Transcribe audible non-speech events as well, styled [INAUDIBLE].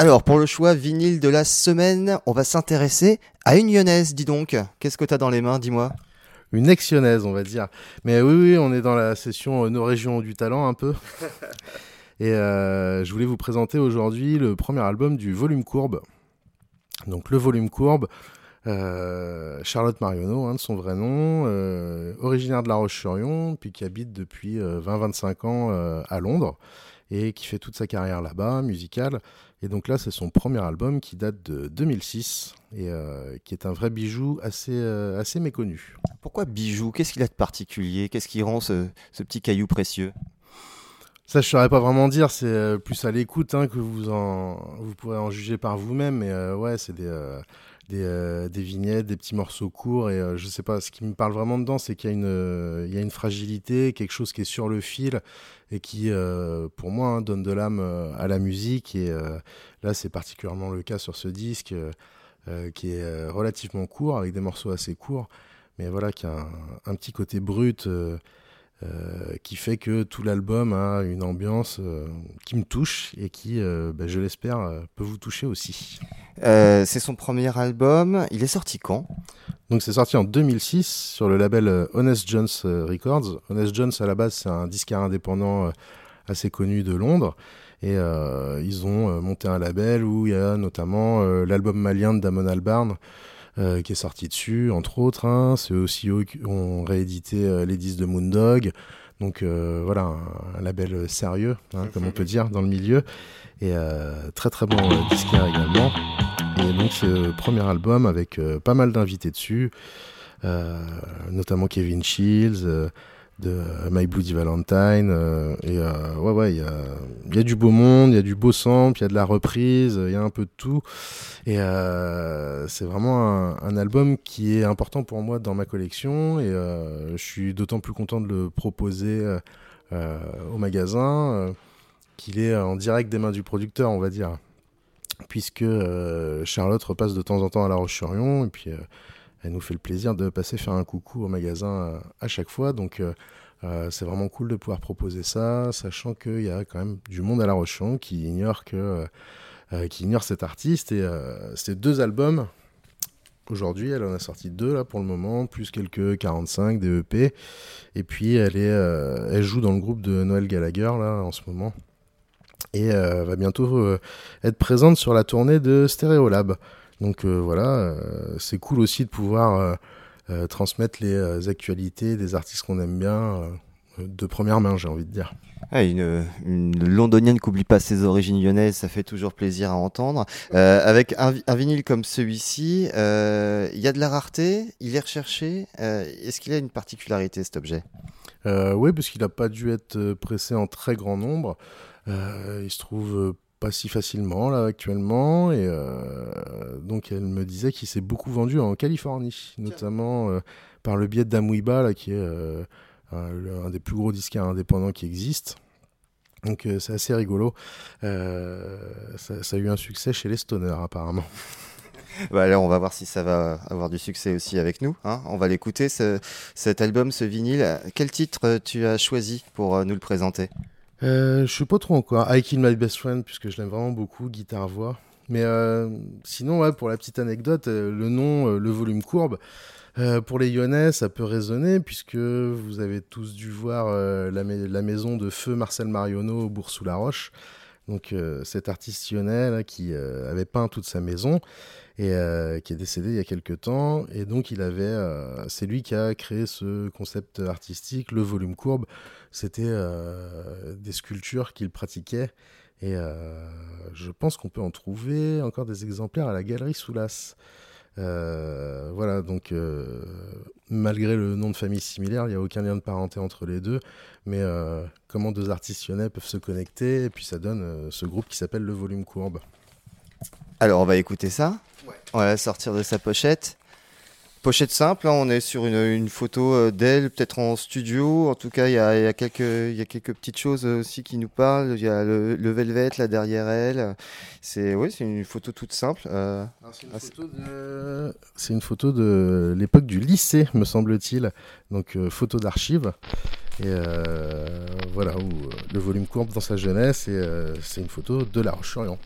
Alors, pour le choix vinyle de la semaine, on va s'intéresser à une lyonnaise, dis donc. Qu'est-ce que tu as dans les mains, dis-moi? Une ex-lyonnaise, on va dire. Mais oui, oui, on est dans la session euh, Nos régions du talent, un peu. [LAUGHS] Et euh, je voulais vous présenter aujourd'hui le premier album du Volume Courbe. Donc, le Volume Courbe, euh, Charlotte Marionneau, hein, de son vrai nom, originaire de La Roche-sur-Yon, puis qui habite depuis 20-25 ans à Londres et qui fait toute sa carrière là-bas, musicale. Et donc là, c'est son premier album qui date de 2006 et euh, qui est un vrai bijou assez, euh, assez méconnu. Pourquoi bijou? Qu'est-ce qu'il a de particulier? Qu'est-ce qui rend ce, petit caillou précieux? Ça, je ne saurais pas vraiment dire. C'est euh, plus à l'écoute hein, que vous, en, vous pourrez en juger par vous-même. Mais ouais, c'est des, des, des, vignettes, des petits morceaux courts. Et je sais pas, ce qui me parle vraiment dedans, c'est qu'il y, a une, une fragilité, quelque chose qui est sur le fil et qui, euh, pour moi, hein, donne de l'âme euh, à la musique. Et euh, là, c'est particulièrement le cas sur ce disque qui est relativement court, avec des morceaux assez courts, mais voilà, qui a un, petit côté brut. qui fait que tout l'album a une ambiance qui me touche et qui, bah, je l'espère, peut vous toucher aussi. C'est son premier album. Il est sorti quand? Donc c'est sorti en 2006 sur le label euh, Honest Jones euh, Records. Honest Jones à la base c'est un disquaire indépendant euh, assez connu de Londres et ils ont monté un label où il y a notamment l'album malien de Damon Albarn qui est sorti dessus entre autres. Hein. C'est aussi eux qui ont réédité les disques de Moondog. Donc voilà un, label sérieux hein, comme on peut dire dans le milieu et très très bon disquaire également. Et donc ce premier album avec euh, pas mal d'invités dessus, euh, notamment Kevin Shields, euh, de My Bloody Valentine. et ouais, ouais, il y a, y a, du beau monde, il y a du beau sample, il y a de la reprise, il y a un peu de tout. Et c'est vraiment un, album qui est important pour moi dans ma collection. Et je suis d'autant plus content de le proposer au magasin qu'il est en direct des mains du producteur, on va dire puisque euh, Charlotte repasse de temps en temps à La Roche-sur-Yon, et puis euh, elle nous fait le plaisir de passer faire un coucou au magasin euh, à chaque fois. Donc c'est vraiment cool de pouvoir proposer ça, sachant qu'il y a quand même du monde à La Roche-sur-Yon qui ignore que qui ignore cet artiste. Et ces deux albums. Aujourd'hui, elle en a sorti deux là pour le moment, plus quelques 45 des EP. Et puis elle est, elle joue dans le groupe de Noël Gallagher là en ce moment et euh, va bientôt euh, être présente sur la tournée de Stereolab. Donc euh, voilà, c'est cool aussi de pouvoir transmettre les actualités des artistes qu'on aime bien de première main, j'ai envie de dire. Ah, une, londonienne qui n'oublie pas ses origines lyonnaises, ça fait toujours plaisir à entendre. avec un, vinyle comme celui-ci, il y a de la rareté, il est recherché. Est-ce qu'il a une particularité cet objet? Oui, parce qu'il n'a pas dû être pressé en très grand nombre. Euh, il se trouve euh, pas si facilement là actuellement et euh, donc elle me disait qu'il s'est beaucoup vendu en Californie notamment par le biais d'Amuiba là qui est un, des plus gros disques indépendants qui existent donc c'est assez rigolo ça, a eu un succès chez les stoners apparemment [LAUGHS] bah alors on va voir si ça va avoir du succès aussi avec nous. Hein. On va l'écouter, cet album, ce vinyle. Quel titre tu as choisi pour nous le présenter? Euh, je suis pas trop encore. I Kill My Best Friend, puisque je l'aime vraiment beaucoup, guitare-voix. Mais euh, sinon, ouais, pour la petite anecdote, euh, le nom, euh, le volume courbe, pour les Lyonnais, ça peut résonner, puisque vous avez tous dû voir la, la, maison de feu Marcel Marionneau au Bourg-sous-la-Roche. Donc cet artiste qui avait peint toute sa maison et qui est décédé il y a quelques temps. Et donc il avait, c'est lui qui a créé ce concept artistique, le volume courbe, c'était euh, des sculptures qu'il pratiquait. Et euh, je pense qu'on peut en trouver encore des exemplaires à la galerie Soulas. Euh, voilà, donc malgré le nom de famille similaire, il n'y a aucun lien de parenté entre les deux. Mais comment deux artistes lyonnais peuvent se connecter, et puis ça donne ce groupe qui s'appelle le Volume Courbe. Alors on va écouter ça. On va la sortir de sa pochette. Pochette simple, hein, on est sur une, photo euh, d'elle, peut-être en studio. En tout cas, il y a, quelques, y a quelques petites choses aussi qui nous parlent. Il y a le, velvet là derrière elle. C'est oui, c'est une photo toute simple. Euh, c'est une, photo de l'époque du lycée, me semble-t-il. Donc euh, photo d'archives. Et voilà, où le volume courbe dans sa jeunesse. Et c'est une photo de La Roche-sur-Yon.